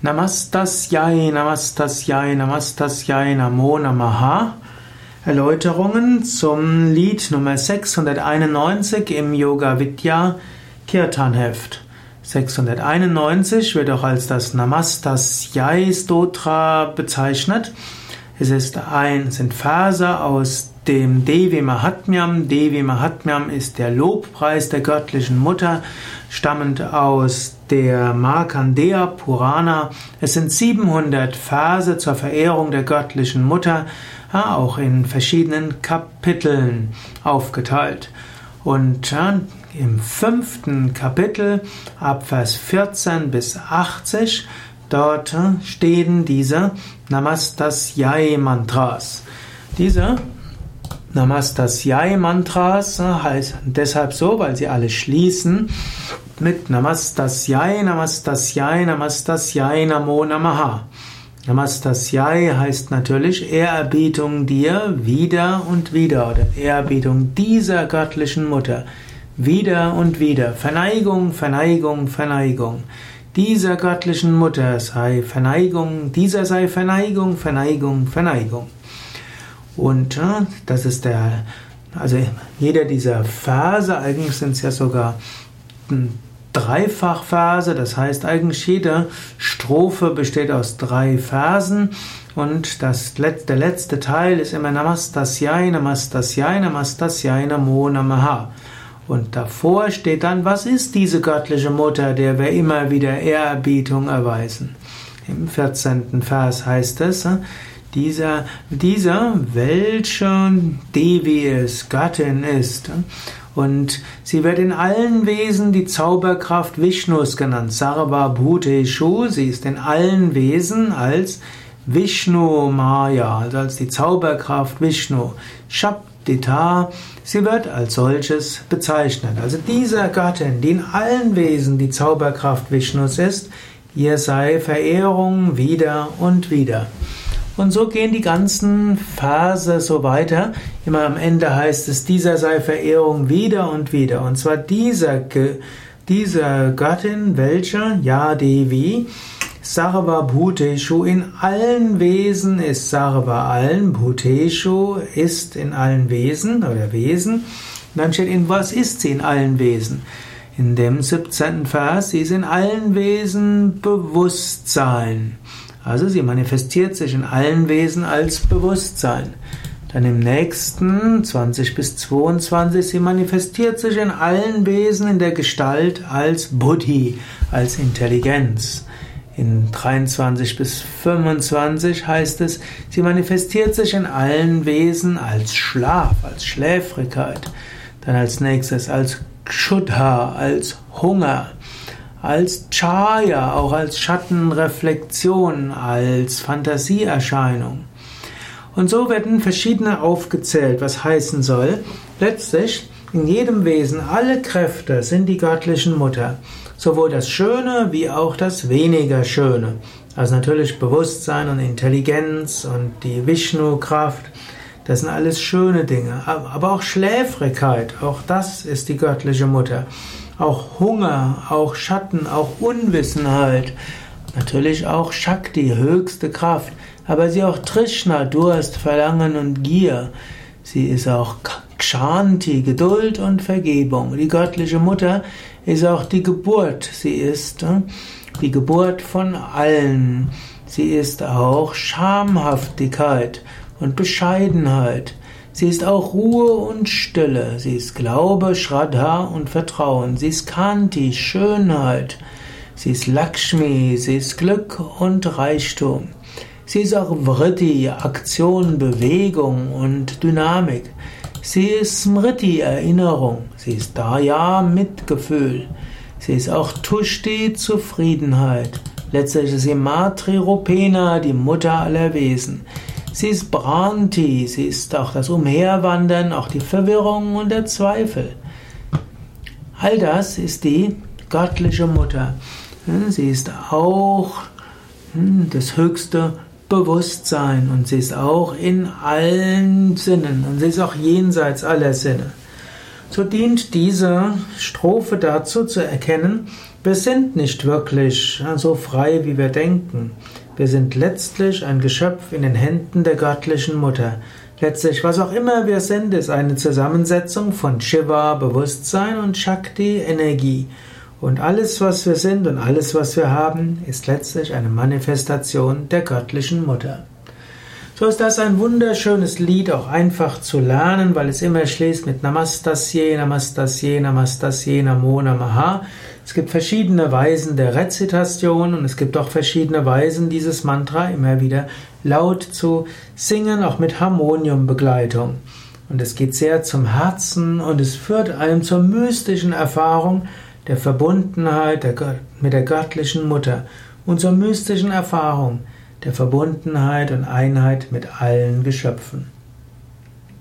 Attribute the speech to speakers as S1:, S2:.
S1: Namastasyai, Namastasyai, Namastasyai, Namo Namaha. Erläuterungen zum Lied Nummer 691 im Yoga Vidya Kirtan Heft. 691 wird auch als das Namastasyai Stotra bezeichnet. Es ist ein, sind Verse aus dem Devi Mahatmyam. Devi Mahatmyam ist der Lobpreis der göttlichen Mutter, stammend aus der Markandeya Purana. Es sind 700 Verse zur Verehrung der göttlichen Mutter, auch in verschiedenen Kapiteln aufgeteilt. Und im fünften Kapitel, ab Vers 14 bis 80, dort stehen diese Namastasyai Mantras. Diese Namastasyai Mantras heißen deshalb so, weil sie alle schließen mit Namastasyai, Namastasyai, Namastasyai, Namo Namaha. Namastasyai heißt natürlich Ehrerbietung dir wieder und wieder oder Ehrerbietung dieser göttlichen Mutter wieder und wieder. Verneigung, Verneigung, Verneigung. Dieser göttlichen Mutter sei Verneigung, dieser sei Verneigung, Verneigung, Verneigung. Und äh, das ist der, also jeder dieser Verse, eigentlich sind es ja sogar Dreifachverse, das heißt eigentlich jede Strophe besteht aus drei Versen und das, der letzte Teil ist immer Namastasyai, Namastasyai, Namastasyai, Namo Namaha. Und davor steht dann, was ist diese göttliche Mutter, der wir immer wieder Ehrerbietung erweisen? Im 14. Vers heißt es, dieser, dieser, welche Devi ist, Gattin ist. Und sie wird in allen Wesen die Zauberkraft Vishnus genannt. Sarva Bhuteshu, sie ist in allen Wesen als Vishnu Maya, also als die Zauberkraft Vishnu. Shabdita, sie wird als solches bezeichnet. Also dieser Gattin, die in allen Wesen die Zauberkraft Vishnus ist, ihr sei Verehrung wieder und wieder. Und so gehen die ganzen Verse so weiter. Immer am Ende heißt es, dieser sei Verehrung wieder und wieder. Und zwar dieser, dieser Gattin, welche, Ja Devi, Sarva Bhuteshu, in allen Wesen ist Sarva allen, Bhuteshu ist in allen Wesen oder Wesen. Dann steht in was ist sie in allen Wesen? In dem 17. Vers, sie ist in allen Wesen Bewusstsein. Also sie manifestiert sich in allen Wesen als Bewusstsein. Dann im nächsten 20 bis 22, sie manifestiert sich in allen Wesen in der Gestalt als Buddhi, als Intelligenz. In 23 bis 25 heißt es, sie manifestiert sich in allen Wesen als Schlaf, als Schläfrigkeit. Dann als nächstes als Kshuddha, als Hunger als Chaya, auch als Schattenreflexion, als Fantasieerscheinung. Und so werden verschiedene aufgezählt, was heißen soll, letztlich in jedem Wesen alle Kräfte sind die göttlichen Mutter, sowohl das Schöne wie auch das weniger Schöne. Also natürlich Bewusstsein und Intelligenz und die Vishnu-Kraft, das sind alles schöne Dinge. Aber auch Schläfrigkeit, auch das ist die göttliche Mutter auch Hunger, auch Schatten, auch Unwissenheit, natürlich auch Shakti, höchste Kraft, aber sie auch Trishna, Durst, Verlangen und Gier. Sie ist auch Kshanti, Geduld und Vergebung. Die göttliche Mutter ist auch die Geburt. Sie ist äh, die Geburt von allen. Sie ist auch Schamhaftigkeit und Bescheidenheit. Sie ist auch Ruhe und Stille. Sie ist Glaube, Shraddha und Vertrauen. Sie ist Kanti, Schönheit. Sie ist Lakshmi, sie ist Glück und Reichtum. Sie ist auch Vritti, Aktion, Bewegung und Dynamik. Sie ist Smriti, Erinnerung. Sie ist Daya, Mitgefühl. Sie ist auch Tushti, Zufriedenheit. Letztlich ist sie Matri Rupena, die Mutter aller Wesen. Sie ist Branti, sie ist auch das Umherwandern, auch die Verwirrung und der Zweifel. All das ist die göttliche Mutter. Hm, sie ist auch hm, das höchste Bewusstsein und sie ist auch in allen Sinnen und sie ist auch jenseits aller Sinne. So dient diese Strophe dazu zu erkennen, wir sind nicht wirklich so frei, wie wir denken. Wir sind letztlich ein Geschöpf in den Händen der göttlichen Mutter. Letztlich, was auch immer wir sind, ist eine Zusammensetzung von Shiva, Bewusstsein und Shakti, Energie. Und alles, was wir sind und alles, was wir haben, ist letztlich eine Manifestation der göttlichen Mutter. So ist das ein wunderschönes Lied, auch einfach zu lernen, weil es immer schließt mit Namastasye, Namastasye, Namastasye, Namo Namaha. Es gibt verschiedene Weisen der Rezitation und es gibt auch verschiedene Weisen, dieses Mantra immer wieder laut zu singen, auch mit Harmoniumbegleitung. Und es geht sehr zum Herzen und es führt einem zur mystischen Erfahrung der Verbundenheit mit der göttlichen Mutter und zur mystischen Erfahrung der Verbundenheit und Einheit mit allen Geschöpfen.